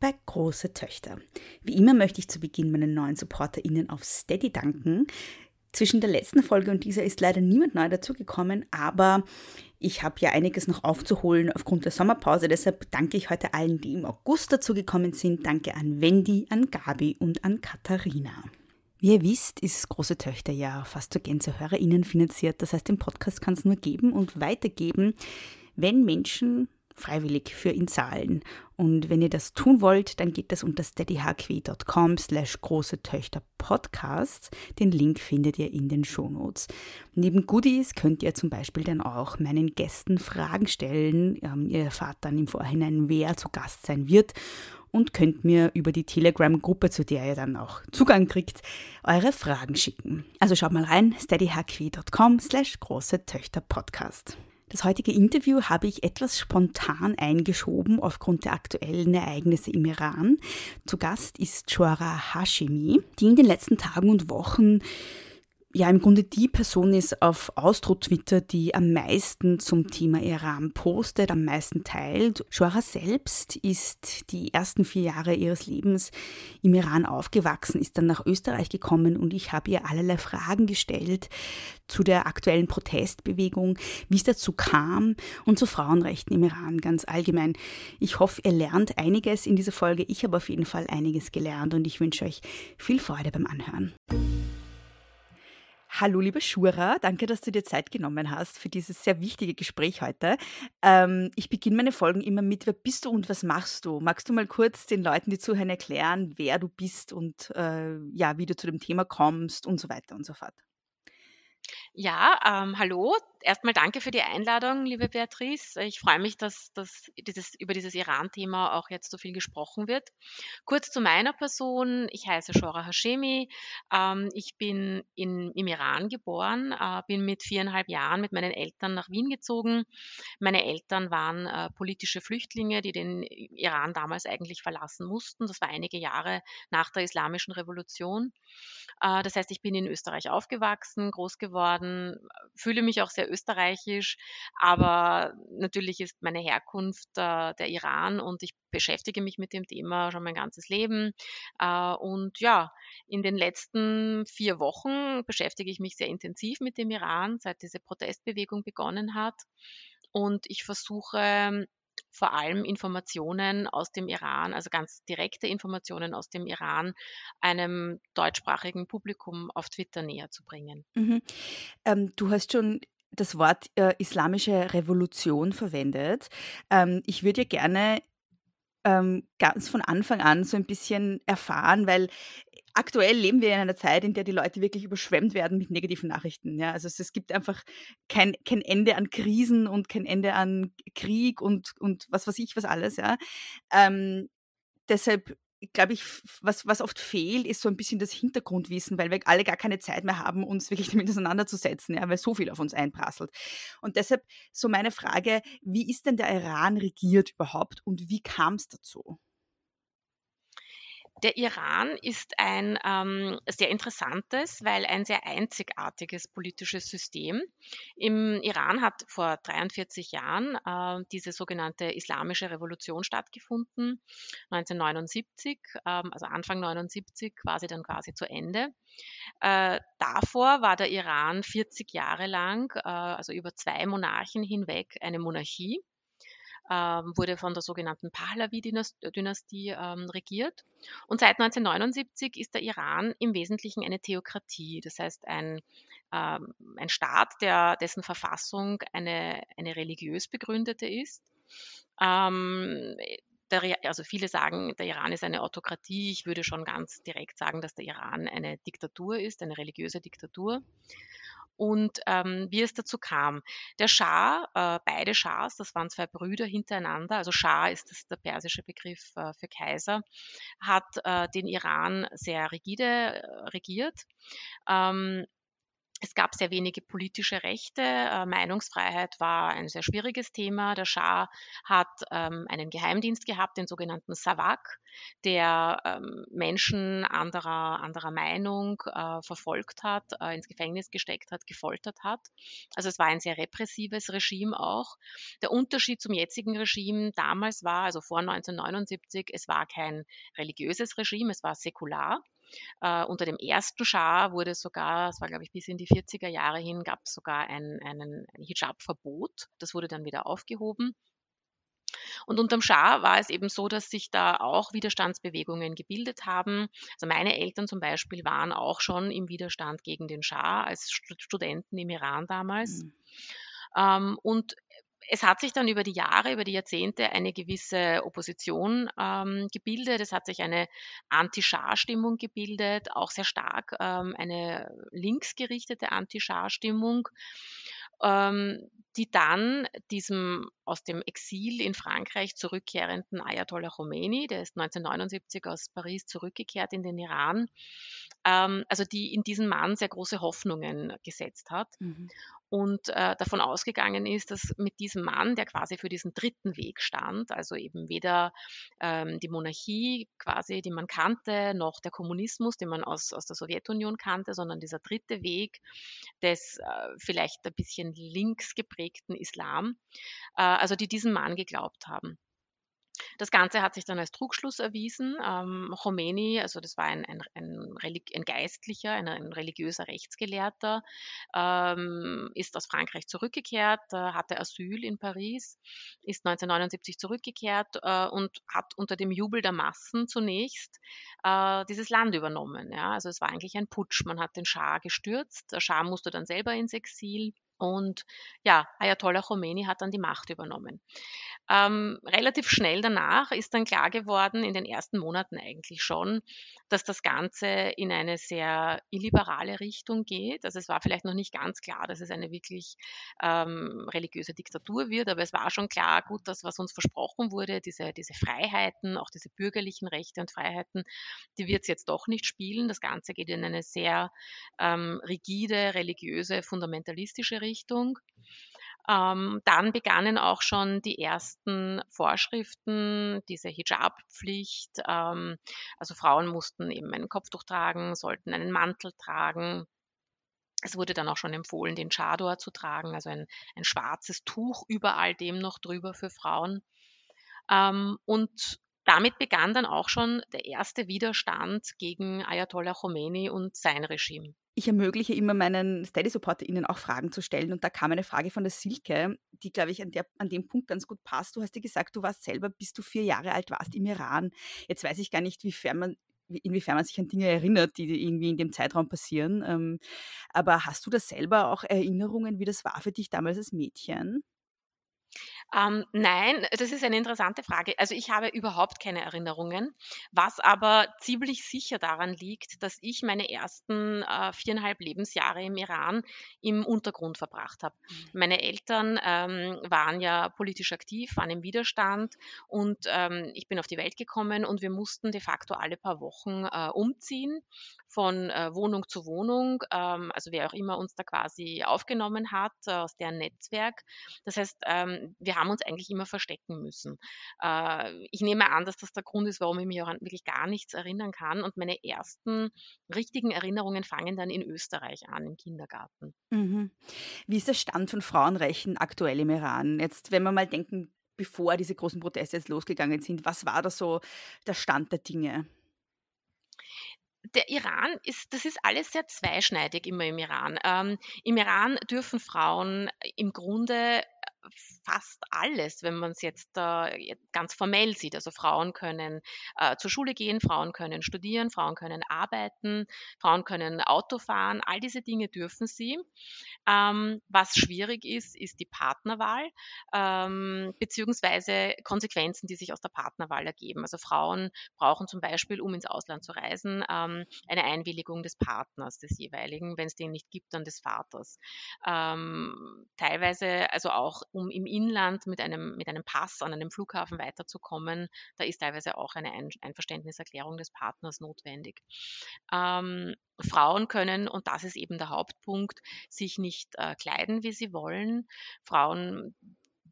bei Große Töchter. Wie immer möchte ich zu Beginn meinen neuen SupporterInnen auf Steady danken. Zwischen der letzten Folge und dieser ist leider niemand neu dazugekommen, aber ich habe ja einiges noch aufzuholen aufgrund der Sommerpause. Deshalb danke ich heute allen, die im August dazugekommen sind. Danke an Wendy, an Gabi und an Katharina. Wie ihr wisst, ist Große Töchter ja fast zur Gänze HörerInnen finanziert. Das heißt, den Podcast kann es nur geben und weitergeben, wenn Menschen freiwillig für ihn zahlen. Und wenn ihr das tun wollt, dann geht das unter steadyhq.com slash große Töchter Podcasts. Den Link findet ihr in den Shownotes. Neben Goodies könnt ihr zum Beispiel dann auch meinen Gästen Fragen stellen. Ähm, ihr erfahrt dann im Vorhinein, wer zu Gast sein wird und könnt mir über die Telegram-Gruppe, zu der ihr dann auch Zugang kriegt, eure Fragen schicken. Also schaut mal rein, steadyhq.com slash große Töchter Podcast. Das heutige Interview habe ich etwas spontan eingeschoben aufgrund der aktuellen Ereignisse im Iran. Zu Gast ist Chora Hashemi, die in den letzten Tagen und Wochen ja im Grunde die Person ist auf Austro-Twitter, die am meisten zum Thema Iran postet, am meisten teilt. Shora selbst ist die ersten vier Jahre ihres Lebens im Iran aufgewachsen, ist dann nach Österreich gekommen und ich habe ihr allerlei Fragen gestellt zu der aktuellen Protestbewegung, wie es dazu kam und zu Frauenrechten im Iran ganz allgemein. Ich hoffe, ihr lernt einiges in dieser Folge. Ich habe auf jeden Fall einiges gelernt und ich wünsche euch viel Freude beim Anhören. Hallo, liebe Shura, danke, dass du dir Zeit genommen hast für dieses sehr wichtige Gespräch heute. Ähm, ich beginne meine Folgen immer mit, wer bist du und was machst du? Magst du mal kurz den Leuten, die zuhören, erklären, wer du bist und äh, ja, wie du zu dem Thema kommst und so weiter und so fort? Ja, ähm, hallo. Erstmal danke für die Einladung, liebe Beatrice. Ich freue mich, dass, dass dieses, über dieses Iran-Thema auch jetzt so viel gesprochen wird. Kurz zu meiner Person. Ich heiße Shora Hashemi. Ähm, ich bin in, im Iran geboren, äh, bin mit viereinhalb Jahren mit meinen Eltern nach Wien gezogen. Meine Eltern waren äh, politische Flüchtlinge, die den Iran damals eigentlich verlassen mussten. Das war einige Jahre nach der Islamischen Revolution. Äh, das heißt, ich bin in Österreich aufgewachsen, groß geworden, fühle mich auch sehr österreichisch, aber natürlich ist meine Herkunft äh, der Iran und ich beschäftige mich mit dem Thema schon mein ganzes Leben. Äh, und ja, in den letzten vier Wochen beschäftige ich mich sehr intensiv mit dem Iran, seit diese Protestbewegung begonnen hat. Und ich versuche vor allem Informationen aus dem Iran, also ganz direkte Informationen aus dem Iran, einem deutschsprachigen Publikum auf Twitter näher zu bringen. Mhm. Ähm, du hast schon das Wort äh, islamische Revolution verwendet. Ähm, ich würde ja gerne ähm, ganz von Anfang an so ein bisschen erfahren, weil aktuell leben wir in einer Zeit, in der die Leute wirklich überschwemmt werden mit negativen Nachrichten. Ja? Also es, es gibt einfach kein, kein Ende an Krisen und kein Ende an Krieg und, und was weiß ich, was alles. Ja? Ähm, deshalb glaube ich, was, was oft fehlt, ist so ein bisschen das Hintergrundwissen, weil wir alle gar keine Zeit mehr haben, uns wirklich damit auseinanderzusetzen, ja, weil so viel auf uns einprasselt. Und deshalb so meine Frage, wie ist denn der Iran regiert überhaupt und wie kam es dazu? Der Iran ist ein ähm, sehr interessantes, weil ein sehr einzigartiges politisches System. Im Iran hat vor 43 Jahren äh, diese sogenannte Islamische Revolution stattgefunden, 1979, ähm, also Anfang 79, quasi dann quasi zu Ende. Äh, davor war der Iran 40 Jahre lang, äh, also über zwei Monarchen hinweg, eine Monarchie. Ähm, wurde von der sogenannten Pahlavi-Dynastie ähm, regiert. Und seit 1979 ist der Iran im Wesentlichen eine Theokratie, das heißt ein, ähm, ein Staat, der, dessen Verfassung eine, eine religiös begründete ist. Ähm, der, also viele sagen, der Iran ist eine Autokratie. Ich würde schon ganz direkt sagen, dass der Iran eine Diktatur ist, eine religiöse Diktatur und ähm, wie es dazu kam. Der Schah, äh, beide Schahs, das waren zwei Brüder hintereinander, also Schah ist das der persische Begriff äh, für Kaiser, hat äh, den Iran sehr rigide äh, regiert. Ähm, es gab sehr wenige politische Rechte. Äh, Meinungsfreiheit war ein sehr schwieriges Thema. Der Schah hat ähm, einen Geheimdienst gehabt, den sogenannten Savak, der ähm, Menschen anderer, anderer Meinung äh, verfolgt hat, äh, ins Gefängnis gesteckt hat, gefoltert hat. Also es war ein sehr repressives Regime auch. Der Unterschied zum jetzigen Regime damals war, also vor 1979, es war kein religiöses Regime, es war säkular. Äh, unter dem ersten Schah wurde sogar, das war glaube ich bis in die 40er Jahre hin, gab es sogar ein, einen Hijab-Verbot. Das wurde dann wieder aufgehoben. Und unterm Schah war es eben so, dass sich da auch Widerstandsbewegungen gebildet haben. Also meine Eltern zum Beispiel waren auch schon im Widerstand gegen den Schah als Studenten im Iran damals. Mhm. Ähm, und es hat sich dann über die Jahre, über die Jahrzehnte eine gewisse Opposition ähm, gebildet. Es hat sich eine Anti-Schah-Stimmung gebildet, auch sehr stark ähm, eine linksgerichtete Anti-Schah-Stimmung, ähm, die dann diesem aus dem Exil in Frankreich zurückkehrenden Ayatollah Khomeini, der ist 1979 aus Paris zurückgekehrt in den Iran, ähm, also die in diesen Mann sehr große Hoffnungen gesetzt hat. Mhm und äh, davon ausgegangen ist, dass mit diesem Mann, der quasi für diesen dritten Weg stand, also eben weder ähm, die Monarchie quasi, die man kannte, noch der Kommunismus, den man aus, aus der Sowjetunion kannte, sondern dieser dritte Weg des äh, vielleicht ein bisschen links geprägten Islam, äh, also die diesem Mann geglaubt haben. Das Ganze hat sich dann als Trugschluss erwiesen. Ähm, Khomeini, also das war ein, ein, ein, ein Geistlicher, ein, ein, religiöser Rechtsgelehrter, ähm, ist aus Frankreich zurückgekehrt, äh, hatte Asyl in Paris, ist 1979 zurückgekehrt äh, und hat unter dem Jubel der Massen zunächst äh, dieses Land übernommen. Ja? Also es war eigentlich ein Putsch. Man hat den Schah gestürzt. Der Schah musste dann selber ins Exil. Und ja, Ayatollah Khomeini hat dann die Macht übernommen. Ähm, relativ schnell danach ist dann klar geworden, in den ersten Monaten eigentlich schon, dass das Ganze in eine sehr illiberale Richtung geht. Also es war vielleicht noch nicht ganz klar, dass es eine wirklich ähm, religiöse Diktatur wird, aber es war schon klar, gut, das, was uns versprochen wurde, diese, diese Freiheiten, auch diese bürgerlichen Rechte und Freiheiten, die wird es jetzt doch nicht spielen. Das Ganze geht in eine sehr ähm, rigide, religiöse, fundamentalistische Richtung. Ähm, dann begannen auch schon die ersten Vorschriften, diese Hijab-Pflicht. Ähm, also Frauen mussten eben ein Kopftuch tragen, sollten einen Mantel tragen. Es wurde dann auch schon empfohlen, den Chador zu tragen, also ein, ein schwarzes Tuch über all dem noch drüber für Frauen. Ähm, und damit begann dann auch schon der erste Widerstand gegen Ayatollah Khomeini und sein Regime. Ich ermögliche immer meinen Steady-SupporterInnen auch Fragen zu stellen. Und da kam eine Frage von der Silke, die, glaube ich, an, der, an dem Punkt ganz gut passt. Du hast dir gesagt, du warst selber, bis du vier Jahre alt warst, im Iran. Jetzt weiß ich gar nicht, wiefern man inwiefern man sich an Dinge erinnert, die irgendwie in dem Zeitraum passieren. Ähm, aber hast du da selber auch Erinnerungen, wie das war für dich damals als Mädchen? Ähm, nein, das ist eine interessante Frage. Also ich habe überhaupt keine Erinnerungen, was aber ziemlich sicher daran liegt, dass ich meine ersten äh, viereinhalb Lebensjahre im Iran im Untergrund verbracht habe. Mhm. Meine Eltern ähm, waren ja politisch aktiv, waren im Widerstand und ähm, ich bin auf die Welt gekommen und wir mussten de facto alle paar Wochen äh, umziehen von äh, Wohnung zu Wohnung, ähm, also wer auch immer uns da quasi aufgenommen hat äh, aus deren Netzwerk. Das heißt, ähm, wir haben uns eigentlich immer verstecken müssen. Äh, ich nehme an, dass das der Grund ist, warum ich mich auch an wirklich gar nichts erinnern kann. Und meine ersten richtigen Erinnerungen fangen dann in Österreich an, im Kindergarten. Mhm. Wie ist der Stand von Frauenrechten aktuell im Iran? Jetzt, wenn wir mal denken, bevor diese großen Proteste jetzt losgegangen sind, was war da so der Stand der Dinge? der Iran ist, das ist alles sehr zweischneidig immer im Iran. Ähm, Im Iran dürfen Frauen im Grunde fast alles, wenn man es jetzt äh, ganz formell sieht. Also Frauen können äh, zur Schule gehen, Frauen können studieren, Frauen können arbeiten, Frauen können Auto fahren, all diese Dinge dürfen sie. Ähm, was schwierig ist, ist die Partnerwahl ähm, beziehungsweise Konsequenzen, die sich aus der Partnerwahl ergeben. Also Frauen brauchen zum Beispiel, um ins Ausland zu reisen, ähm, eine Einwilligung des Partners des jeweiligen. Wenn es den nicht gibt, dann des Vaters. Ähm, teilweise, also auch um im Inland mit einem, mit einem Pass an einem Flughafen weiterzukommen, da ist teilweise auch eine Ein Einverständniserklärung des Partners notwendig. Ähm, Frauen können, und das ist eben der Hauptpunkt, sich nicht äh, kleiden, wie sie wollen. Frauen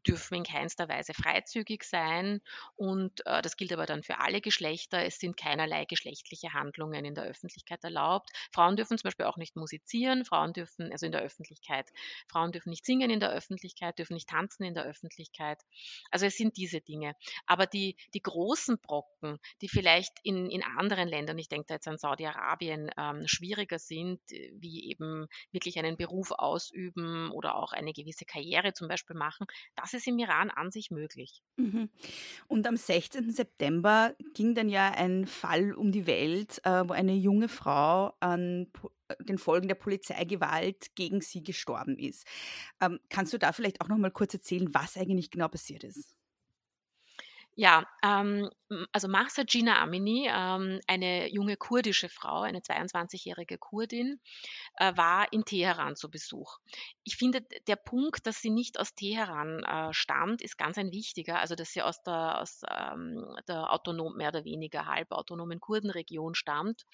dürfen in keinster Weise freizügig sein und äh, das gilt aber dann für alle Geschlechter. Es sind keinerlei geschlechtliche Handlungen in der Öffentlichkeit erlaubt. Frauen dürfen zum Beispiel auch nicht musizieren, Frauen dürfen, also in der Öffentlichkeit, Frauen dürfen nicht singen in der Öffentlichkeit, dürfen nicht tanzen in der Öffentlichkeit. Also es sind diese Dinge. Aber die, die großen Brocken, die vielleicht in, in anderen Ländern, ich denke da jetzt an Saudi-Arabien, ähm, schwieriger sind, wie eben wirklich einen Beruf ausüben oder auch eine gewisse Karriere zum Beispiel machen, das ist im Iran an sich möglich. Mhm. Und am 16. September ging dann ja ein Fall um die Welt, äh, wo eine junge Frau an den Folgen der Polizeigewalt gegen sie gestorben ist. Ähm, kannst du da vielleicht auch noch mal kurz erzählen, was eigentlich genau passiert ist? Ja, ähm, also Mahsa Gina Amini, ähm, eine junge kurdische Frau, eine 22-jährige Kurdin, äh, war in Teheran zu Besuch. Ich finde, der Punkt, dass sie nicht aus Teheran äh, stammt, ist ganz ein wichtiger. Also, dass sie aus der, aus, ähm, der autonom, mehr oder weniger halbautonomen Kurdenregion stammt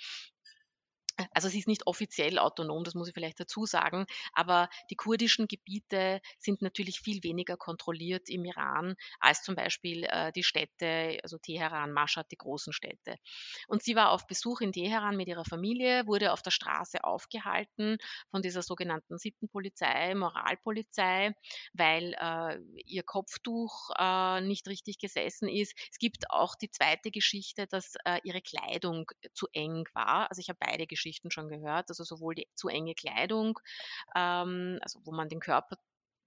also sie ist nicht offiziell autonom, das muss ich vielleicht dazu sagen, aber die kurdischen Gebiete sind natürlich viel weniger kontrolliert im Iran als zum Beispiel äh, die Städte, also Teheran, Mashhad, die großen Städte. Und sie war auf Besuch in Teheran mit ihrer Familie, wurde auf der Straße aufgehalten von dieser sogenannten Sittenpolizei, Moralpolizei, weil äh, ihr Kopftuch äh, nicht richtig gesessen ist. Es gibt auch die zweite Geschichte, dass äh, ihre Kleidung zu eng war. Also ich habe beide Geschichten Geschichten schon gehört. Also sowohl die zu enge Kleidung, ähm, also wo man den Körper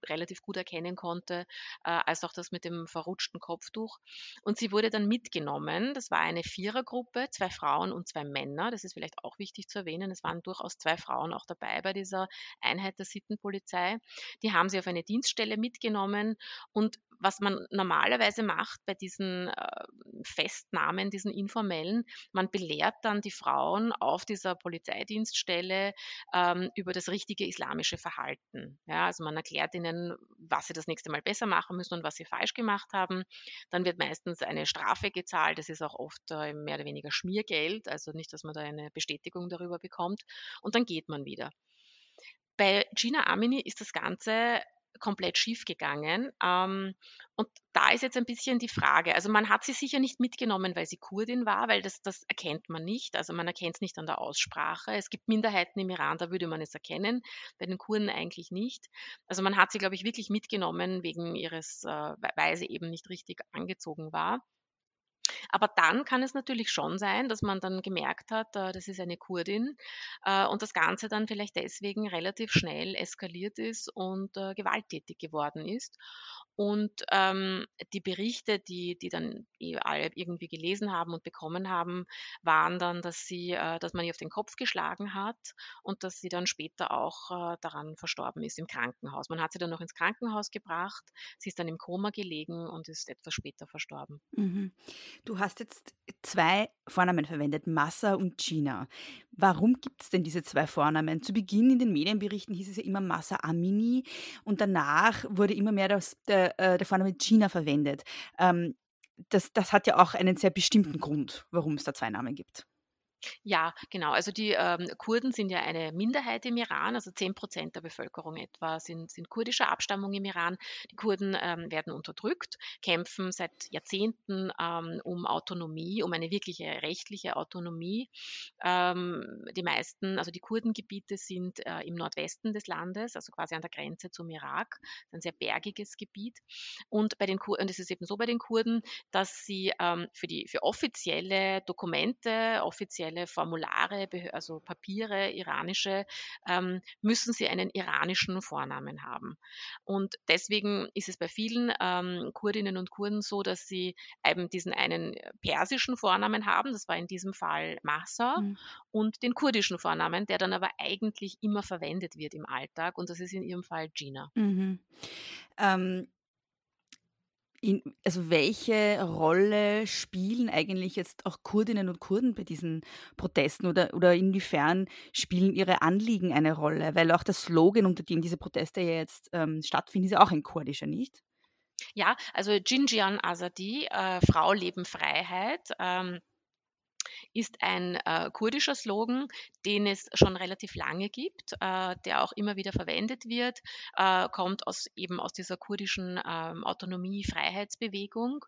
relativ gut erkennen konnte, äh, als auch das mit dem verrutschten Kopftuch. Und sie wurde dann mitgenommen. Das war eine Vierergruppe, zwei Frauen und zwei Männer. Das ist vielleicht auch wichtig zu erwähnen. Es waren durchaus zwei Frauen auch dabei bei dieser Einheit der Sittenpolizei. Die haben sie auf eine Dienststelle mitgenommen und was man normalerweise macht bei diesen äh, Festnahmen, diesen informellen, man belehrt dann die Frauen auf dieser Polizeidienststelle ähm, über das richtige islamische Verhalten. Ja, also man erklärt ihnen, was sie das nächste Mal besser machen müssen und was sie falsch gemacht haben. Dann wird meistens eine Strafe gezahlt. Das ist auch oft äh, mehr oder weniger Schmiergeld, also nicht, dass man da eine Bestätigung darüber bekommt. Und dann geht man wieder. Bei Gina Amini ist das Ganze komplett schief gegangen. Ähm, und da ist jetzt ein bisschen die Frage. Also man hat sie sicher nicht mitgenommen, weil sie Kurdin war, weil das, das erkennt man nicht. Also man erkennt es nicht an der Aussprache. Es gibt Minderheiten im Iran, da würde man es erkennen, bei den Kurden eigentlich nicht. Also man hat sie, glaube ich, wirklich mitgenommen wegen ihres, äh, weil sie eben nicht richtig angezogen war. Aber dann kann es natürlich schon sein, dass man dann gemerkt hat, äh, das ist eine Kurdin äh, und das Ganze dann vielleicht deswegen relativ schnell eskaliert ist und äh, gewalttätig geworden ist. Und ähm, die Berichte, die, die dann alle irgendwie gelesen haben und bekommen haben, waren dann, dass sie, dass man ihr auf den Kopf geschlagen hat und dass sie dann später auch daran verstorben ist im Krankenhaus. Man hat sie dann noch ins Krankenhaus gebracht, sie ist dann im Koma gelegen und ist etwas später verstorben. Mhm. Du hast jetzt zwei Vornamen verwendet, Massa und Gina. Warum gibt es denn diese zwei Vornamen? Zu Beginn in den Medienberichten hieß es ja immer Massa Amini und danach wurde immer mehr das, der, äh, der Vorname Gina verwendet. Ähm, das, das hat ja auch einen sehr bestimmten Grund, warum es da zwei Namen gibt. Ja, genau. Also die ähm, Kurden sind ja eine Minderheit im Iran, also 10 Prozent der Bevölkerung etwa sind, sind kurdischer Abstammung im Iran. Die Kurden ähm, werden unterdrückt, kämpfen seit Jahrzehnten ähm, um Autonomie, um eine wirkliche rechtliche Autonomie. Ähm, die meisten, also die Kurdengebiete sind äh, im Nordwesten des Landes, also quasi an der Grenze zum Irak, ein sehr bergiges Gebiet. Und bei den Kurden, es ist eben so bei den Kurden, dass sie ähm, für die für offizielle Dokumente, offizielle offizielle Formulare, also Papiere, iranische, ähm, müssen sie einen iranischen Vornamen haben. Und deswegen ist es bei vielen ähm, Kurdinnen und Kurden so, dass sie eben diesen einen persischen Vornamen haben, das war in diesem Fall Mahsa, mhm. und den kurdischen Vornamen, der dann aber eigentlich immer verwendet wird im Alltag, und das ist in ihrem Fall Gina. Mhm. Ähm, in, also welche Rolle spielen eigentlich jetzt auch Kurdinnen und Kurden bei diesen Protesten oder, oder inwiefern spielen ihre Anliegen eine Rolle? Weil auch der Slogan, unter dem diese Proteste ja jetzt ähm, stattfinden, ist ja auch ein kurdischer, nicht? Ja, also Jinjian Azadi, äh, Frau, Leben, Freiheit. Ähm, ist ein äh, kurdischer Slogan, den es schon relativ lange gibt, äh, der auch immer wieder verwendet wird, äh, kommt aus eben aus dieser kurdischen ähm, Autonomie-Freiheitsbewegung.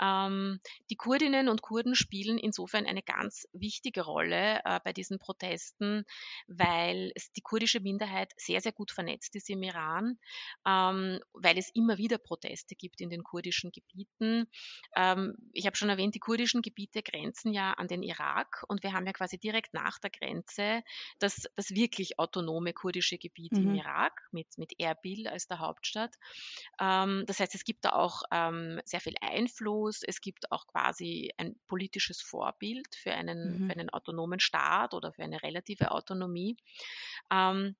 Ähm, die Kurdinnen und Kurden spielen insofern eine ganz wichtige Rolle äh, bei diesen Protesten, weil die kurdische Minderheit sehr, sehr gut vernetzt ist im Iran, ähm, weil es immer wieder Proteste gibt in den kurdischen Gebieten. Ähm, ich habe schon erwähnt, die kurdischen Gebiete grenzen ja an den Irak und wir haben ja quasi direkt nach der Grenze das, das wirklich autonome kurdische Gebiet mhm. im Irak mit, mit Erbil als der Hauptstadt. Ähm, das heißt, es gibt da auch ähm, sehr viel Einfluss Fokus. Es gibt auch quasi ein politisches Vorbild für einen, mhm. für einen autonomen Staat oder für eine relative Autonomie. Ähm,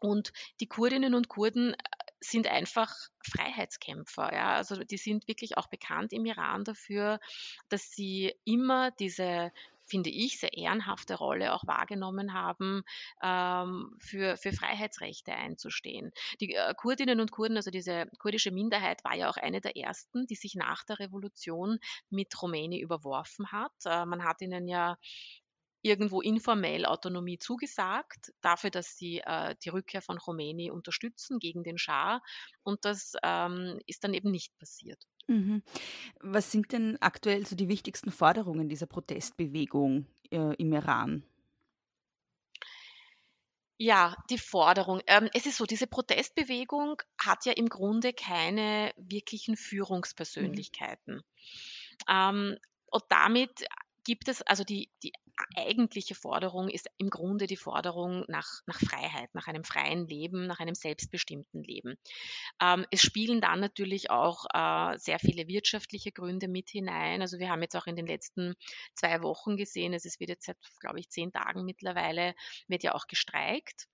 und die Kurdinnen und Kurden äh, sind einfach Freiheitskämpfer. Ja? Also die sind wirklich auch bekannt im Iran dafür, dass sie immer diese finde ich, sehr ehrenhafte Rolle auch wahrgenommen haben, ähm, für, für Freiheitsrechte einzustehen. Die äh, Kurdinnen und Kurden, also diese kurdische Minderheit, war ja auch eine der ersten, die sich nach der Revolution mit Rumäni überworfen hat. Äh, man hat ihnen ja irgendwo informell Autonomie zugesagt, dafür, dass sie äh, die Rückkehr von Khomeini unterstützen gegen den Schah. Und das ähm, ist dann eben nicht passiert. Mhm. Was sind denn aktuell so die wichtigsten Forderungen dieser Protestbewegung äh, im Iran? Ja, die Forderung. Ähm, es ist so, diese Protestbewegung hat ja im Grunde keine wirklichen mhm. Führungspersönlichkeiten. Mhm. Ähm, und damit gibt es, also die, die eigentliche Forderung ist im Grunde die Forderung nach, nach Freiheit, nach einem freien Leben, nach einem selbstbestimmten Leben. Ähm, es spielen dann natürlich auch äh, sehr viele wirtschaftliche Gründe mit hinein. Also wir haben jetzt auch in den letzten zwei Wochen gesehen, es wird jetzt seit, glaube ich, zehn Tagen mittlerweile, wird ja auch gestreikt.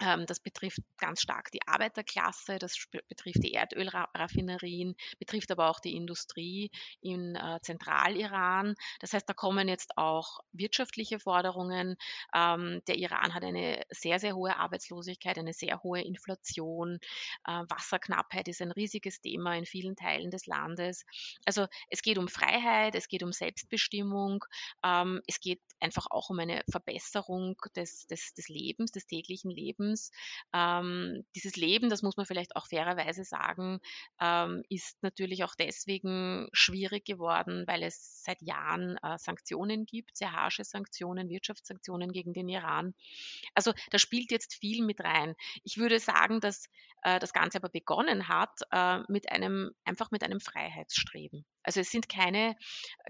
Ähm, das betrifft ganz stark die Arbeiterklasse, das betrifft die Erdölraffinerien, betrifft aber auch die Industrie in äh, Zentraliran. Das heißt, da kommen jetzt auch wirtschaftliche Forderungen. Ähm, der Iran hat eine sehr, sehr hohe Arbeitslosigkeit, eine sehr hohe Inflation. Äh, Wasserknappheit ist ein riesiges Thema in vielen Teilen des Landes. Also es geht um Freiheit, es geht um Selbstbestimmung, ähm, es geht einfach auch um eine Verbesserung des, des, des Lebens, des täglichen Lebens Lebens. Ähm, dieses Leben, das muss man vielleicht auch fairerweise sagen, ähm, ist natürlich auch deswegen schwierig geworden, weil es seit Jahren äh, Sanktionen gibt, sehr harsche Sanktionen, Wirtschaftssanktionen gegen den Iran. Also da spielt jetzt viel mit rein. Ich würde sagen, dass äh, das Ganze aber begonnen hat äh, mit einem, einfach mit einem Freiheitsstreben. Also es sind keine,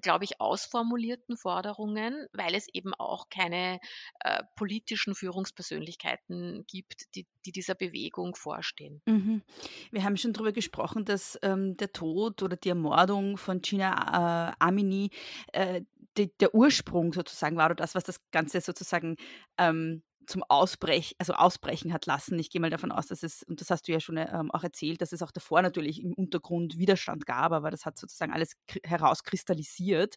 glaube ich, ausformulierten Forderungen, weil es eben auch keine äh, politischen Führungspersönlichkeiten gibt, die, die dieser Bewegung vorstehen. Mhm. Wir haben schon darüber gesprochen, dass ähm, der Tod oder die Ermordung von Gina äh, Amini äh, die, der Ursprung sozusagen war oder das, was das Ganze sozusagen ähm, zum Ausbrech, also ausbrechen hat lassen. Ich gehe mal davon aus, dass es, und das hast du ja schon ähm, auch erzählt, dass es auch davor natürlich im Untergrund Widerstand gab, aber das hat sozusagen alles herauskristallisiert.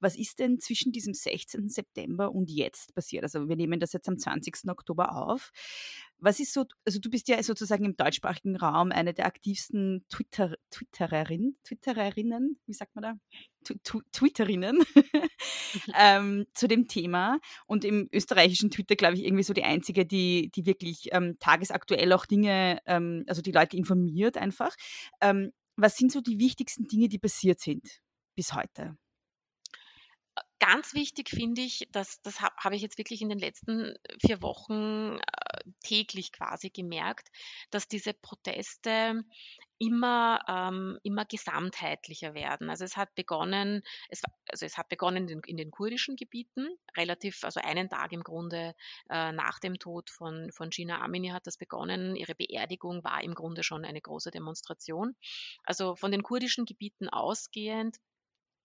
Was ist denn zwischen diesem 16. September und jetzt passiert? Also wir nehmen das jetzt am 20. Oktober auf. Was ist so, also du bist ja sozusagen im deutschsprachigen Raum eine der aktivsten Twitter, Twittererin, Twittererinnen, wie sagt man da? Twitterinnen ähm, zu dem Thema und im österreichischen Twitter, glaube ich, irgendwie so die einzige, die, die wirklich ähm, tagesaktuell auch Dinge, ähm, also die Leute informiert einfach. Ähm, was sind so die wichtigsten Dinge, die passiert sind bis heute? Ganz wichtig finde ich, dass das habe hab ich jetzt wirklich in den letzten vier Wochen äh, täglich quasi gemerkt, dass diese Proteste immer, ähm, immer gesamtheitlicher werden. Also es hat begonnen, es, also es hat begonnen in, in, den kurdischen Gebieten, relativ, also einen Tag im Grunde äh, nach dem Tod von, von Gina Amini hat das begonnen. Ihre Beerdigung war im Grunde schon eine große Demonstration. Also von den kurdischen Gebieten ausgehend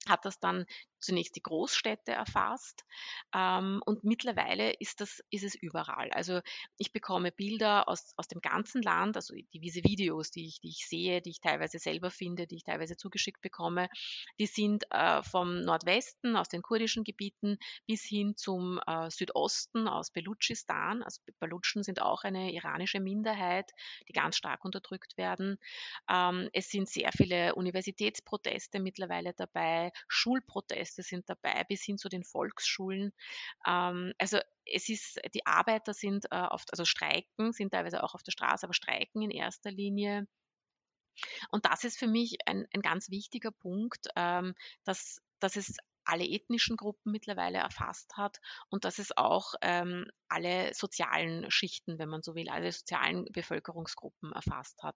hat das dann zunächst die Großstädte erfasst ähm, und mittlerweile ist, das, ist es überall. Also ich bekomme Bilder aus, aus dem ganzen Land, also die, diese Videos, die ich, die ich sehe, die ich teilweise selber finde, die ich teilweise zugeschickt bekomme, die sind äh, vom Nordwesten, aus den kurdischen Gebieten bis hin zum äh, Südosten, aus Belutschistan. Also Balutschen sind auch eine iranische Minderheit, die ganz stark unterdrückt werden. Ähm, es sind sehr viele Universitätsproteste mittlerweile dabei, Schulproteste sind dabei, bis hin zu den Volksschulen. Ähm, also es ist, die Arbeiter sind äh, oft, also Streiken, sind teilweise auch auf der Straße, aber Streiken in erster Linie. Und das ist für mich ein, ein ganz wichtiger Punkt, ähm, dass, dass es alle ethnischen Gruppen mittlerweile erfasst hat und dass es auch ähm, alle sozialen Schichten, wenn man so will, alle sozialen Bevölkerungsgruppen erfasst hat.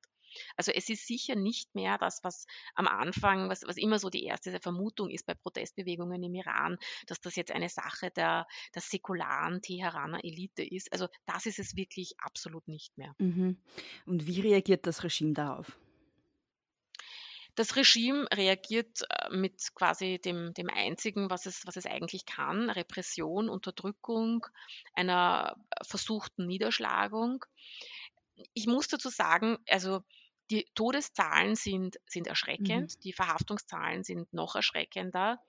Also es ist sicher nicht mehr das, was am Anfang, was, was immer so die erste Vermutung ist bei Protestbewegungen im Iran, dass das jetzt eine Sache der, der säkularen Teheraner Elite ist. Also das ist es wirklich absolut nicht mehr. Mhm. Und wie reagiert das Regime darauf? Das Regime reagiert äh, mit quasi dem, dem einzigen, was es, was es eigentlich kann, Repression, Unterdrückung, einer versuchten Niederschlagung. Ich muss dazu sagen, also die Todeszahlen sind, sind erschreckend, mhm. die Verhaftungszahlen sind noch erschreckender.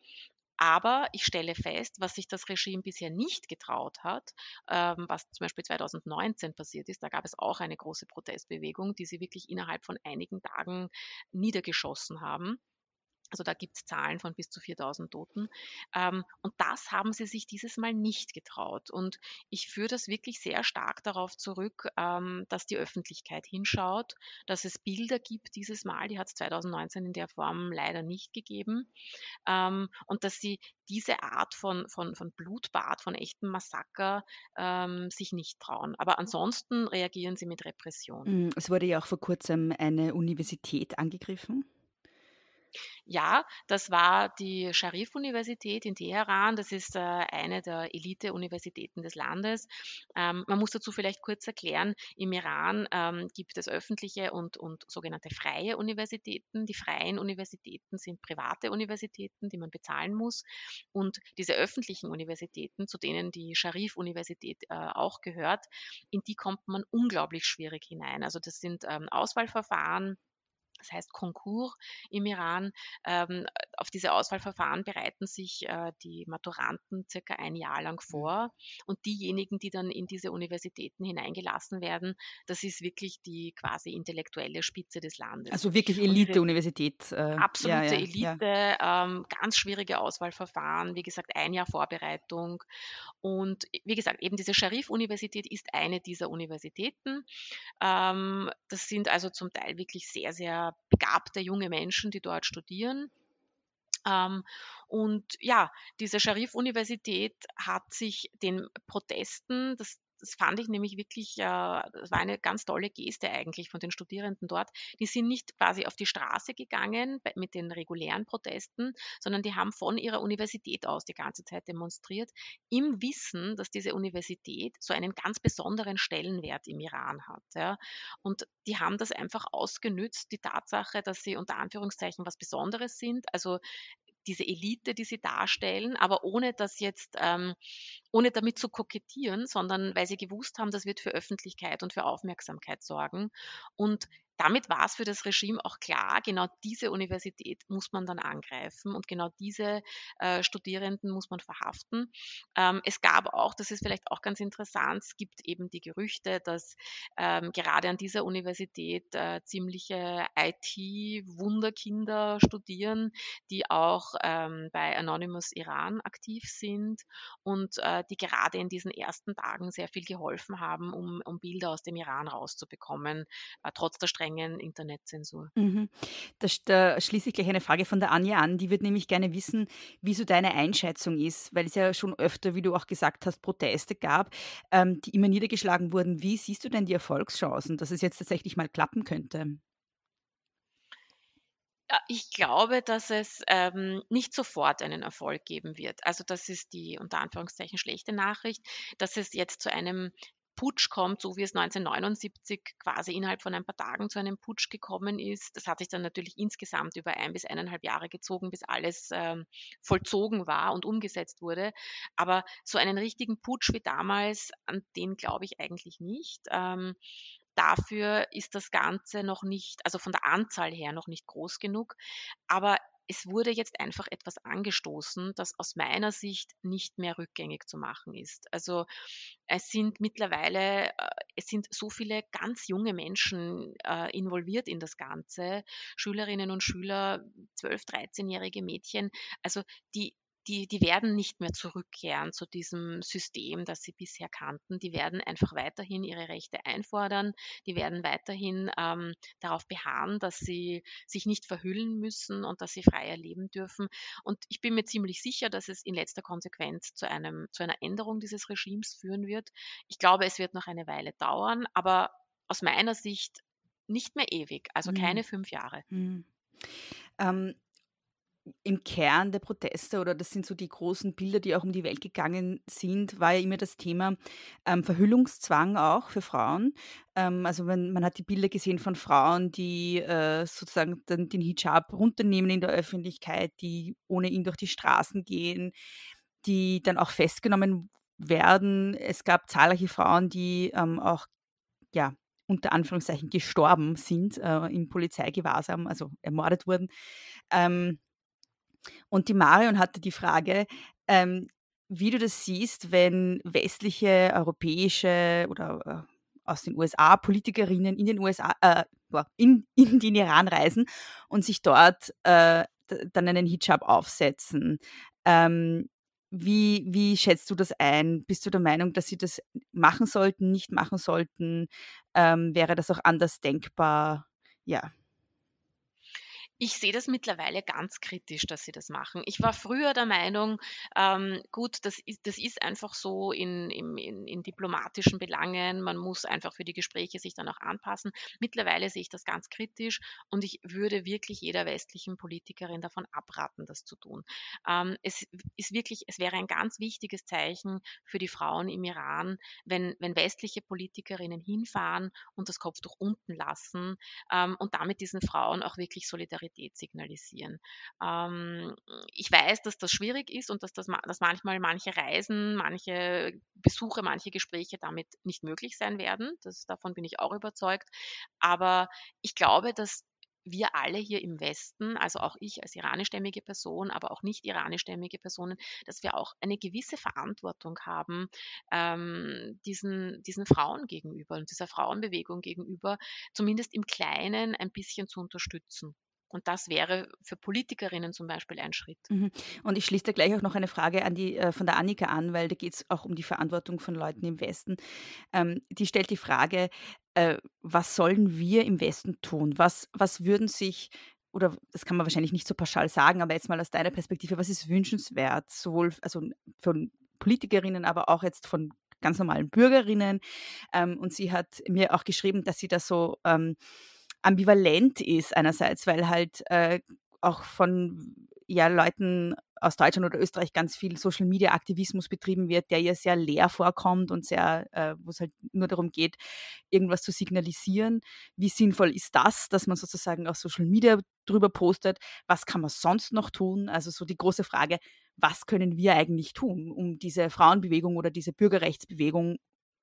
Aber ich stelle fest, was sich das Regime bisher nicht getraut hat, ähm, was zum Beispiel 2019 passiert ist, da gab es auch eine große Protestbewegung, die sie wirklich innerhalb von einigen Tagen niedergeschossen haben. Also da gibt es Zahlen von bis zu 4000 Toten. Ähm, und das haben sie sich dieses Mal nicht getraut. Und ich führe das wirklich sehr stark darauf zurück, ähm, dass die Öffentlichkeit hinschaut, dass es Bilder gibt dieses Mal, die hat es 2019 in der Form leider nicht gegeben. Ähm, und dass sie diese Art von, von, von Blutbad, von echtem Massaker ähm, sich nicht trauen. Aber ansonsten reagieren sie mit Repression. Mm, es wurde ja auch vor kurzem eine Universität angegriffen. Ja, das war die Sharif-Universität in Teheran. Das ist äh, eine der Elite-Universitäten des Landes. Ähm, man muss dazu vielleicht kurz erklären, im Iran ähm, gibt es öffentliche und, und sogenannte freie Universitäten. Die freien Universitäten sind private Universitäten, die man bezahlen muss. Und diese öffentlichen Universitäten, zu denen die Sharif-Universität äh, auch gehört, in die kommt man unglaublich schwierig hinein. Also das sind ähm, Auswahlverfahren, das heißt Konkurs im Iran. Ähm, auf diese Auswahlverfahren bereiten sich äh, die Maturanten circa ein Jahr lang mhm. vor. Und diejenigen, die dann in diese Universitäten hineingelassen werden, das ist wirklich die quasi intellektuelle Spitze des Landes. Also wirklich Elite-Universität. Äh, absolute ja, ja, Elite, ja. Ähm, ganz schwierige Auswahlverfahren, wie gesagt, ein Jahr Vorbereitung. Und wie gesagt, eben diese Sharif-Universität ist eine dieser Universitäten. Ähm, das sind also zum Teil wirklich sehr, sehr begabte junge Menschen, die dort studieren. Ähm, und ja, diese Sharif-Universität hat sich den Protesten, das das fand ich nämlich wirklich, äh, das war eine ganz tolle Geste eigentlich von den Studierenden dort. Die sind nicht quasi auf die Straße gegangen mit den regulären Protesten, sondern die haben von ihrer Universität aus die ganze Zeit demonstriert, im Wissen, dass diese Universität so einen ganz besonderen Stellenwert im Iran hat. Ja. Und die haben das einfach ausgenützt, die Tatsache, dass sie unter Anführungszeichen was Besonderes sind. Also diese Elite, die sie darstellen, aber ohne das jetzt, ähm, ohne damit zu kokettieren, sondern weil sie gewusst haben, das wird für Öffentlichkeit und für Aufmerksamkeit sorgen. Und damit war es für das Regime auch klar, genau diese Universität muss man dann angreifen und genau diese äh, Studierenden muss man verhaften. Ähm, es gab auch, das ist vielleicht auch ganz interessant, es gibt eben die Gerüchte, dass ähm, gerade an dieser Universität äh, ziemliche IT-Wunderkinder studieren, die auch ähm, bei Anonymous Iran aktiv sind und äh, die gerade in diesen ersten Tagen sehr viel geholfen haben, um, um Bilder aus dem Iran rauszubekommen, äh, trotz der strengen Internetzensur. Mhm. Da, da schließe ich gleich eine Frage von der Anja an. Die wird nämlich gerne wissen, wie so deine Einschätzung ist, weil es ja schon öfter, wie du auch gesagt hast, Proteste gab, ähm, die immer niedergeschlagen wurden. Wie siehst du denn die Erfolgschancen, dass es jetzt tatsächlich mal klappen könnte? Ich glaube, dass es ähm, nicht sofort einen Erfolg geben wird. Also das ist die unter Anführungszeichen schlechte Nachricht, dass es jetzt zu einem Putsch kommt, so wie es 1979 quasi innerhalb von ein paar Tagen zu einem Putsch gekommen ist. Das hat sich dann natürlich insgesamt über ein bis eineinhalb Jahre gezogen, bis alles ähm, vollzogen war und umgesetzt wurde. Aber so einen richtigen Putsch wie damals, an den glaube ich eigentlich nicht. Ähm, Dafür ist das Ganze noch nicht, also von der Anzahl her noch nicht groß genug. Aber es wurde jetzt einfach etwas angestoßen, das aus meiner Sicht nicht mehr rückgängig zu machen ist. Also es sind mittlerweile, äh, es sind so viele ganz junge Menschen äh, involviert in das Ganze, Schülerinnen und Schüler, 12, 13-jährige Mädchen, also die die, die werden nicht mehr zurückkehren zu diesem System, das sie bisher kannten. Die werden einfach weiterhin ihre Rechte einfordern. Die werden weiterhin ähm, darauf beharren, dass sie sich nicht verhüllen müssen und dass sie frei erleben dürfen. Und ich bin mir ziemlich sicher, dass es in letzter Konsequenz zu, einem, zu einer Änderung dieses Regimes führen wird. Ich glaube, es wird noch eine Weile dauern, aber aus meiner Sicht nicht mehr ewig, also mhm. keine fünf Jahre. Mhm. Ähm, im Kern der Proteste oder das sind so die großen Bilder, die auch um die Welt gegangen sind, war ja immer das Thema ähm, Verhüllungszwang auch für Frauen. Ähm, also wenn, man hat die Bilder gesehen von Frauen, die äh, sozusagen dann den Hijab runternehmen in der Öffentlichkeit, die ohne ihn durch die Straßen gehen, die dann auch festgenommen werden. Es gab zahlreiche Frauen, die ähm, auch ja, unter Anführungszeichen gestorben sind äh, im Polizeigewahrsam, also ermordet wurden. Ähm, und die Marion hatte die Frage, ähm, wie du das siehst, wenn westliche, europäische oder äh, aus den USA Politikerinnen in den USA, äh, in, in den Iran reisen und sich dort äh, dann einen Hijab aufsetzen. Ähm, wie, wie schätzt du das ein? Bist du der Meinung, dass sie das machen sollten, nicht machen sollten? Ähm, wäre das auch anders denkbar? Ja. Ich sehe das mittlerweile ganz kritisch, dass sie das machen. Ich war früher der Meinung, ähm, gut, das ist, das ist einfach so in, in, in, diplomatischen Belangen. Man muss einfach für die Gespräche sich dann auch anpassen. Mittlerweile sehe ich das ganz kritisch und ich würde wirklich jeder westlichen Politikerin davon abraten, das zu tun. Ähm, es ist wirklich, es wäre ein ganz wichtiges Zeichen für die Frauen im Iran, wenn, wenn westliche Politikerinnen hinfahren und das Kopftuch unten lassen ähm, und damit diesen Frauen auch wirklich Solidarität Solidarität signalisieren. Ähm, ich weiß, dass das schwierig ist und dass, das, dass manchmal manche Reisen, manche Besuche, manche Gespräche damit nicht möglich sein werden. Das, davon bin ich auch überzeugt. Aber ich glaube, dass wir alle hier im Westen, also auch ich als iranischstämmige Person, aber auch nicht iranischstämmige Personen, dass wir auch eine gewisse Verantwortung haben ähm, diesen, diesen Frauen gegenüber und dieser Frauenbewegung gegenüber, zumindest im Kleinen ein bisschen zu unterstützen. Und das wäre für Politikerinnen zum Beispiel ein Schritt. Mhm. Und ich schließe da gleich auch noch eine Frage an die, äh, von der Annika an, weil da geht es auch um die Verantwortung von Leuten im Westen. Ähm, die stellt die Frage, äh, was sollen wir im Westen tun? Was, was würden sich oder das kann man wahrscheinlich nicht so pauschal sagen, aber jetzt mal aus deiner Perspektive, was ist wünschenswert, sowohl also von Politikerinnen, aber auch jetzt von ganz normalen Bürgerinnen. Ähm, und sie hat mir auch geschrieben, dass sie da so ähm, ambivalent ist einerseits, weil halt äh, auch von ja, Leuten aus Deutschland oder Österreich ganz viel Social Media Aktivismus betrieben wird, der ja sehr leer vorkommt und sehr, äh, wo es halt nur darum geht, irgendwas zu signalisieren. Wie sinnvoll ist das, dass man sozusagen auf Social Media drüber postet? Was kann man sonst noch tun? Also so die große Frage, was können wir eigentlich tun, um diese Frauenbewegung oder diese Bürgerrechtsbewegung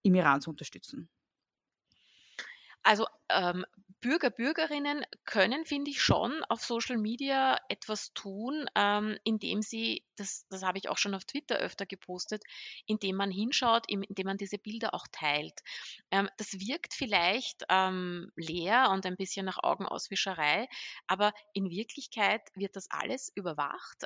im Iran zu unterstützen? Also ähm, Bürger, Bürgerinnen können, finde ich, schon auf Social Media etwas tun, ähm, indem sie, das, das habe ich auch schon auf Twitter öfter gepostet, indem man hinschaut, indem man diese Bilder auch teilt. Ähm, das wirkt vielleicht ähm, leer und ein bisschen nach Augenauswischerei, aber in Wirklichkeit wird das alles überwacht.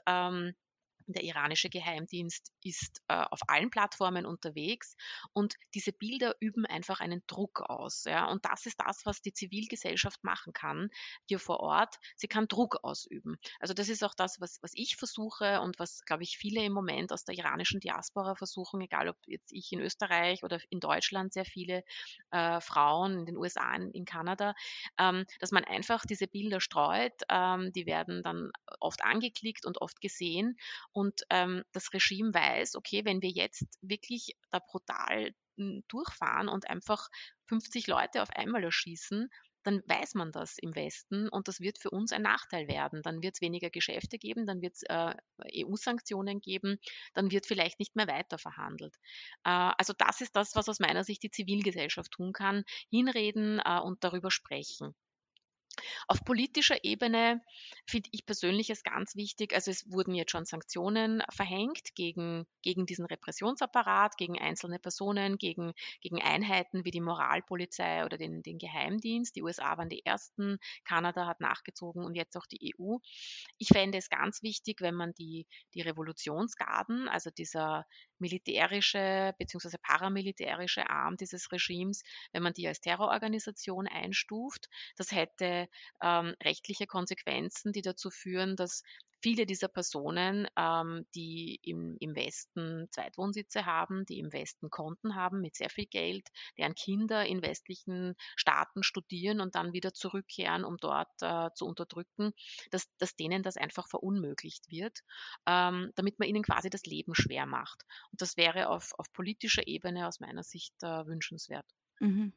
Der iranische Geheimdienst ist äh, auf allen Plattformen unterwegs und diese Bilder üben einfach einen Druck aus. Ja? Und das ist das, was die Zivilgesellschaft machen kann hier vor Ort. Sie kann Druck ausüben. Also das ist auch das, was, was ich versuche und was, glaube ich, viele im Moment aus der iranischen Diaspora versuchen, egal ob jetzt ich in Österreich oder in Deutschland sehr viele äh, Frauen, in den USA, in, in Kanada, ähm, dass man einfach diese Bilder streut. Ähm, die werden dann oft angeklickt und oft gesehen und ähm, das Regime weiß, okay, wenn wir jetzt wirklich da brutal hm, durchfahren und einfach 50 Leute auf einmal erschießen, dann weiß man das im Westen und das wird für uns ein Nachteil werden. Dann wird es weniger Geschäfte geben, dann wird es äh, EU-Sanktionen geben, dann wird vielleicht nicht mehr weiter verhandelt. Äh, also das ist das, was aus meiner Sicht die Zivilgesellschaft tun kann, hinreden äh, und darüber sprechen. Auf politischer Ebene finde ich persönlich es ganz wichtig, also es wurden jetzt schon Sanktionen verhängt gegen, gegen diesen Repressionsapparat, gegen einzelne Personen, gegen, gegen Einheiten wie die Moralpolizei oder den, den Geheimdienst. Die USA waren die ersten, Kanada hat nachgezogen und jetzt auch die EU. Ich fände es ganz wichtig, wenn man die, die Revolutionsgarden, also dieser militärische bzw. paramilitärische Arm dieses Regimes, wenn man die als Terrororganisation einstuft. Das hätte ähm, rechtliche Konsequenzen, die dazu führen, dass viele dieser Personen, ähm, die im, im Westen Zweitwohnsitze haben, die im Westen Konten haben mit sehr viel Geld, deren Kinder in westlichen Staaten studieren und dann wieder zurückkehren, um dort äh, zu unterdrücken, dass, dass denen das einfach verunmöglicht wird, ähm, damit man ihnen quasi das Leben schwer macht. Und das wäre auf, auf politischer Ebene aus meiner Sicht äh, wünschenswert. Mhm.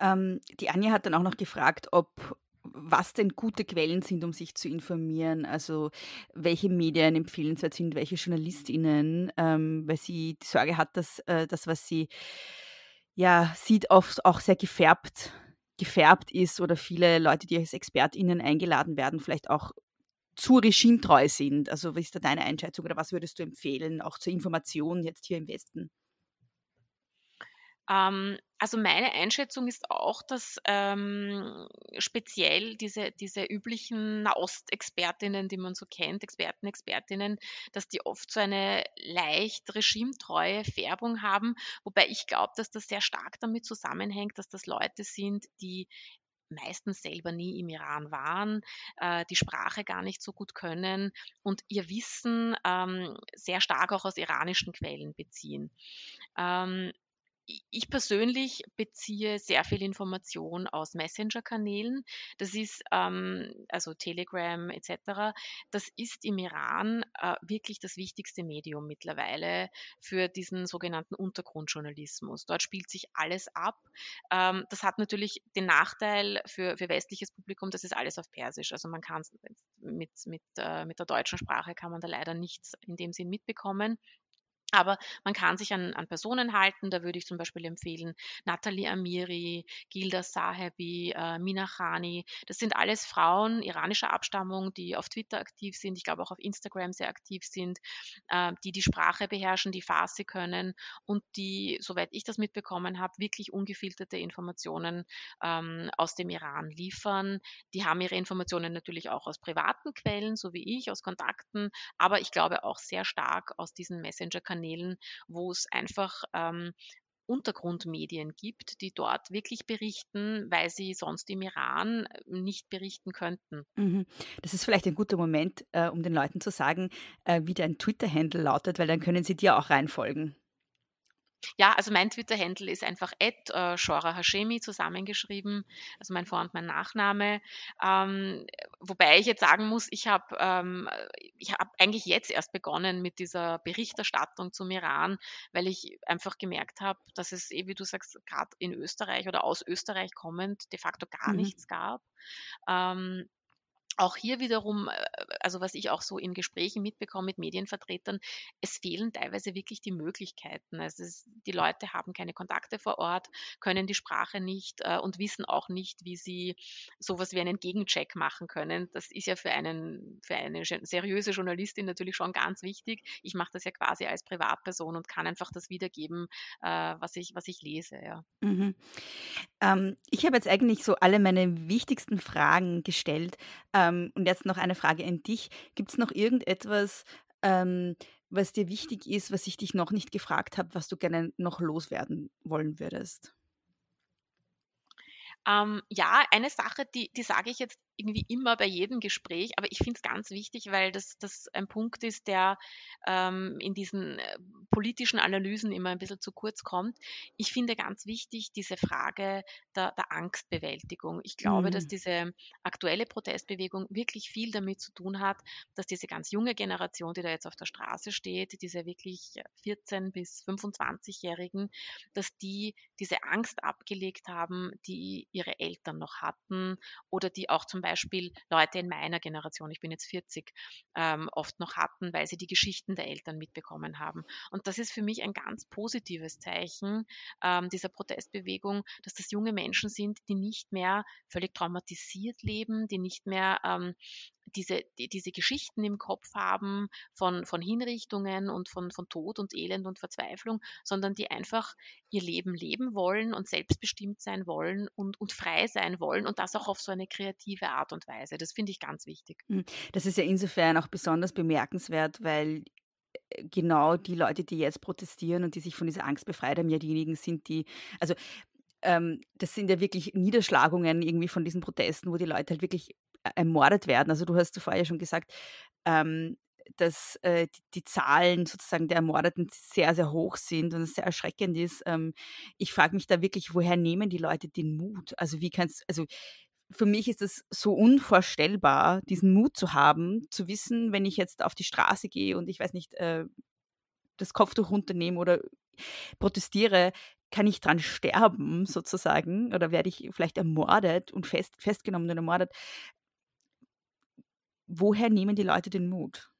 Ähm, die Anja hat dann auch noch gefragt, ob was denn gute Quellen sind, um sich zu informieren. Also welche Medien empfehlenswert sind, welche JournalistInnen, ähm, weil sie die Sorge hat, dass äh, das, was sie ja sieht, oft auch sehr gefärbt, gefärbt ist oder viele Leute, die als ExpertInnen eingeladen werden, vielleicht auch zu regimetreu sind. Also, was ist da deine Einschätzung oder was würdest du empfehlen, auch zur Information jetzt hier im Westen? Ähm, also meine Einschätzung ist auch, dass ähm, speziell diese, diese üblichen Nahostexpertinnen, die man so kennt, Experten, Expertinnen, dass die oft so eine leicht regimetreue Färbung haben, wobei ich glaube, dass das sehr stark damit zusammenhängt, dass das Leute sind, die meistens selber nie im Iran waren, äh, die Sprache gar nicht so gut können und ihr Wissen ähm, sehr stark auch aus iranischen Quellen beziehen. Ähm, ich persönlich beziehe sehr viel Information aus Messenger-Kanälen. Das ist ähm, also Telegram etc. Das ist im Iran äh, wirklich das wichtigste Medium mittlerweile für diesen sogenannten Untergrundjournalismus. Dort spielt sich alles ab. Ähm, das hat natürlich den Nachteil für, für westliches Publikum, das ist alles auf Persisch. Also man kann mit, mit, äh, mit der deutschen Sprache kann man da leider nichts in dem Sinn mitbekommen. Aber man kann sich an, an Personen halten. Da würde ich zum Beispiel empfehlen Nathalie Amiri, Gilda Sahebi, äh, Mina Khani. Das sind alles Frauen iranischer Abstammung, die auf Twitter aktiv sind, ich glaube auch auf Instagram sehr aktiv sind, äh, die die Sprache beherrschen, die Farsi können und die, soweit ich das mitbekommen habe, wirklich ungefilterte Informationen ähm, aus dem Iran liefern. Die haben ihre Informationen natürlich auch aus privaten Quellen, so wie ich, aus Kontakten, aber ich glaube auch sehr stark aus diesen Messenger-Kanälen Kanälen, wo es einfach ähm, Untergrundmedien gibt, die dort wirklich berichten, weil sie sonst im Iran äh, nicht berichten könnten. Mhm. Das ist vielleicht ein guter Moment, äh, um den Leuten zu sagen, äh, wie dein Twitter-Handle lautet, weil dann können sie dir auch reinfolgen. Ja, also mein Twitter-Handle ist einfach äh, Shora Hashemi zusammengeschrieben, also mein Vor- und mein Nachname. Ähm, wobei ich jetzt sagen muss, ich habe ähm, ich hab eigentlich jetzt erst begonnen mit dieser Berichterstattung zum Iran, weil ich einfach gemerkt habe, dass es, eh, wie du sagst, gerade in Österreich oder aus Österreich kommend de facto gar mhm. nichts gab. Ähm, auch hier wiederum, äh, also was ich auch so in Gesprächen mitbekomme mit Medienvertretern, es fehlen teilweise wirklich die Möglichkeiten. Also es, die Leute haben keine Kontakte vor Ort, können die Sprache nicht äh, und wissen auch nicht, wie sie sowas wie einen Gegencheck machen können. Das ist ja für einen, für eine seriöse Journalistin natürlich schon ganz wichtig. Ich mache das ja quasi als Privatperson und kann einfach das wiedergeben, äh, was ich, was ich lese. Ja. Mhm. Ähm, ich habe jetzt eigentlich so alle meine wichtigsten Fragen gestellt. Ähm, und jetzt noch eine Frage an dich. Gibt es noch irgendetwas, ähm, was dir wichtig ist, was ich dich noch nicht gefragt habe, was du gerne noch loswerden wollen würdest? Ähm, ja, eine Sache, die, die sage ich jetzt irgendwie immer bei jedem Gespräch, aber ich finde es ganz wichtig, weil das, das ein Punkt ist, der ähm, in diesen äh, politischen Analysen immer ein bisschen zu kurz kommt. Ich finde ganz wichtig diese Frage der, der Angstbewältigung. Ich glaube, mhm. dass diese aktuelle Protestbewegung wirklich viel damit zu tun hat, dass diese ganz junge Generation, die da jetzt auf der Straße steht, diese wirklich 14 bis 25-Jährigen, dass die diese Angst abgelegt haben, die ihre Eltern noch hatten oder die auch zum Beispiel Leute in meiner Generation, ich bin jetzt 40, ähm, oft noch hatten, weil sie die Geschichten der Eltern mitbekommen haben. Und das ist für mich ein ganz positives Zeichen ähm, dieser Protestbewegung, dass das junge Menschen sind, die nicht mehr völlig traumatisiert leben, die nicht mehr ähm, diese, die, diese Geschichten im Kopf haben von, von Hinrichtungen und von, von Tod und Elend und Verzweiflung, sondern die einfach ihr Leben leben wollen und selbstbestimmt sein wollen und, und frei sein wollen und das auch auf so eine kreative Art und Weise. Das finde ich ganz wichtig. Hm, das ist ja insofern auch besonders bemerkenswert, weil äh, genau die Leute, die jetzt protestieren und die sich von dieser Angst befreit haben, ja diejenigen sind, die, also ähm, das sind ja wirklich Niederschlagungen irgendwie von diesen Protesten, wo die Leute halt wirklich ermordet werden. Also du hast zuvor ja schon gesagt, ähm, dass äh, die, die, Zahlen sozusagen der Ermordeten sehr, sehr hoch sind und es sehr erschreckend ist. Ähm, ich frage mich da wirklich, woher nehmen die Leute den Mut? Also wie kannst also für mich ist es so unvorstellbar, diesen Mut zu haben, zu wissen, wenn ich jetzt auf die Straße gehe und ich weiß nicht, äh, das Kopftuch runternehme oder protestiere, kann ich dran sterben sozusagen oder werde ich vielleicht ermordet und fest, festgenommen und ermordet woher nehmen die Leute den Mut?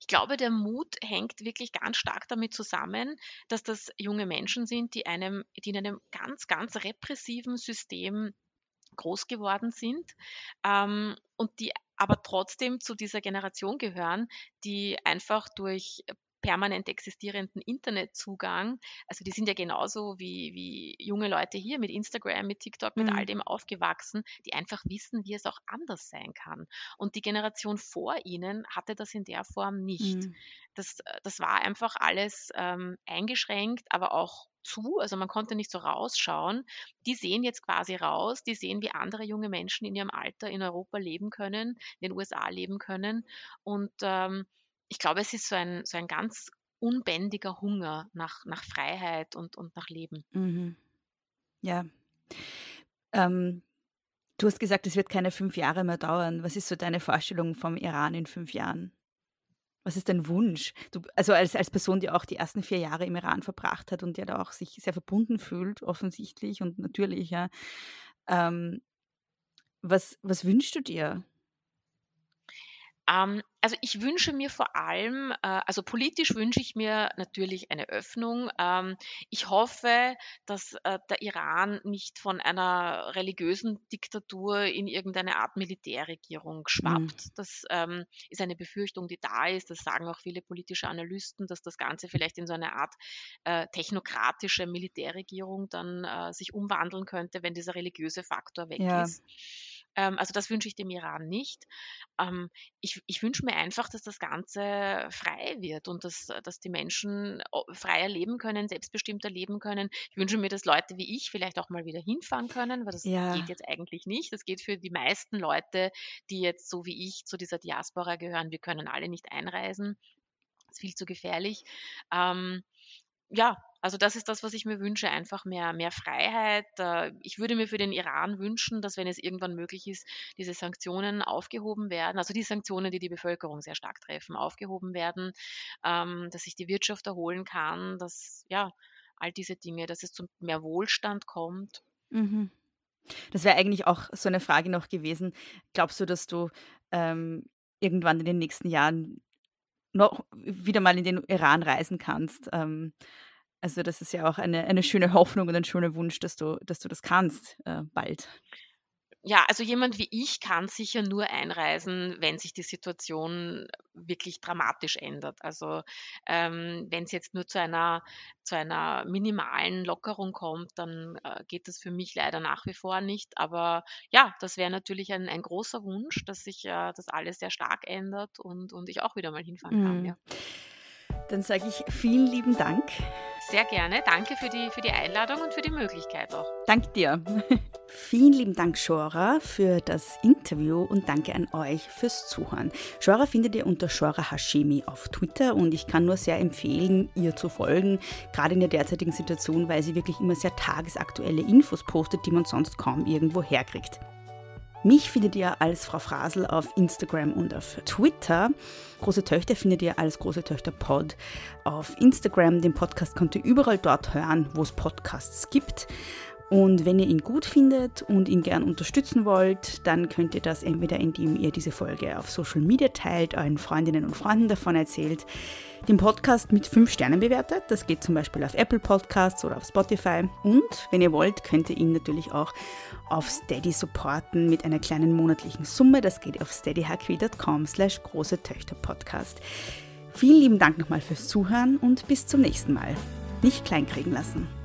Ich glaube, der Mut hängt wirklich ganz stark damit zusammen, dass das junge Menschen sind, die, einem, die in einem ganz, ganz repressiven System groß geworden sind ähm, und die aber trotzdem zu dieser Generation gehören, die einfach durch permanent existierenden Internetzugang, also die sind ja genauso wie, wie junge Leute hier mit Instagram, mit TikTok, mit mhm. all dem aufgewachsen, die einfach wissen, wie es auch anders sein kann. Und die Generation vor ihnen hatte das in der Form nicht. Mhm. Das, das war einfach alles ähm, eingeschränkt, aber auch zu, also man konnte nicht so rausschauen. Die sehen jetzt quasi raus, die sehen, wie andere junge Menschen in ihrem Alter in Europa leben können, in den USA leben können. Und ähm, ich glaube, es ist so ein, so ein ganz unbändiger Hunger nach, nach Freiheit und, und nach Leben. Mhm. Ja. Ähm, du hast gesagt, es wird keine fünf Jahre mehr dauern. Was ist so deine Vorstellung vom Iran in fünf Jahren? Was ist dein Wunsch? Du, also als, als Person, die auch die ersten vier Jahre im Iran verbracht hat und der da auch sich sehr verbunden fühlt, offensichtlich und natürlich, ja. Ähm, was, was wünschst du dir? Ähm, also ich wünsche mir vor allem, äh, also politisch wünsche ich mir natürlich eine Öffnung. Ähm, ich hoffe, dass äh, der Iran nicht von einer religiösen Diktatur in irgendeine Art Militärregierung schwappt. Mhm. Das ähm, ist eine Befürchtung, die da ist. Das sagen auch viele politische Analysten, dass das Ganze vielleicht in so eine Art äh, technokratische Militärregierung dann äh, sich umwandeln könnte, wenn dieser religiöse Faktor weg ja. ist. Ähm, also das wünsche ich dem Iran nicht. Ähm, ich, ich wünsche mir einfach, dass das Ganze frei wird und dass, dass die Menschen freier leben können, selbstbestimmter leben können. Ich wünsche mir, dass Leute wie ich vielleicht auch mal wieder hinfahren können, weil das ja. geht jetzt eigentlich nicht. Das geht für die meisten Leute, die jetzt so wie ich zu dieser Diaspora gehören. Wir können alle nicht einreisen. Das ist viel zu gefährlich. Ähm, ja, also das ist das, was ich mir wünsche, einfach mehr, mehr Freiheit. Ich würde mir für den Iran wünschen, dass wenn es irgendwann möglich ist, diese Sanktionen aufgehoben werden, also die Sanktionen, die die Bevölkerung sehr stark treffen, aufgehoben werden, ähm, dass sich die Wirtschaft erholen kann, dass ja all diese Dinge, dass es zu mehr Wohlstand kommt. Mhm. Das wäre eigentlich auch so eine Frage noch gewesen. Glaubst du, dass du ähm, irgendwann in den nächsten Jahren noch wieder mal in den Iran reisen kannst? Ähm, also das ist ja auch eine, eine schöne Hoffnung und ein schöner Wunsch, dass du, dass du das kannst äh, bald. Ja, also jemand wie ich kann sicher nur einreisen, wenn sich die Situation wirklich dramatisch ändert. Also ähm, wenn es jetzt nur zu einer, zu einer minimalen Lockerung kommt, dann äh, geht das für mich leider nach wie vor nicht. Aber ja, das wäre natürlich ein, ein großer Wunsch, dass sich äh, das alles sehr stark ändert und, und ich auch wieder mal hinfahren kann. Mhm. Ja. Dann sage ich vielen lieben Dank. Sehr gerne. Danke für die, für die Einladung und für die Möglichkeit auch. Danke dir. Vielen lieben Dank, Shora, für das Interview und danke an euch fürs Zuhören. Shora findet ihr unter Shora Hashemi auf Twitter und ich kann nur sehr empfehlen, ihr zu folgen, gerade in der derzeitigen Situation, weil sie wirklich immer sehr tagesaktuelle Infos postet, die man sonst kaum irgendwo herkriegt. Mich findet ihr als Frau Frasel auf Instagram und auf Twitter. Große Töchter findet ihr als Große Töchter Pod auf Instagram. Den Podcast könnt ihr überall dort hören, wo es Podcasts gibt. Und wenn ihr ihn gut findet und ihn gern unterstützen wollt, dann könnt ihr das entweder indem ihr diese Folge auf Social Media teilt, euren Freundinnen und Freunden davon erzählt, den Podcast mit 5 Sternen bewertet. Das geht zum Beispiel auf Apple Podcasts oder auf Spotify. Und wenn ihr wollt, könnt ihr ihn natürlich auch auf Steady supporten mit einer kleinen monatlichen Summe. Das geht auf steadyhq.com slash große Töchter Podcast. Vielen lieben Dank nochmal fürs Zuhören und bis zum nächsten Mal. Nicht kleinkriegen lassen.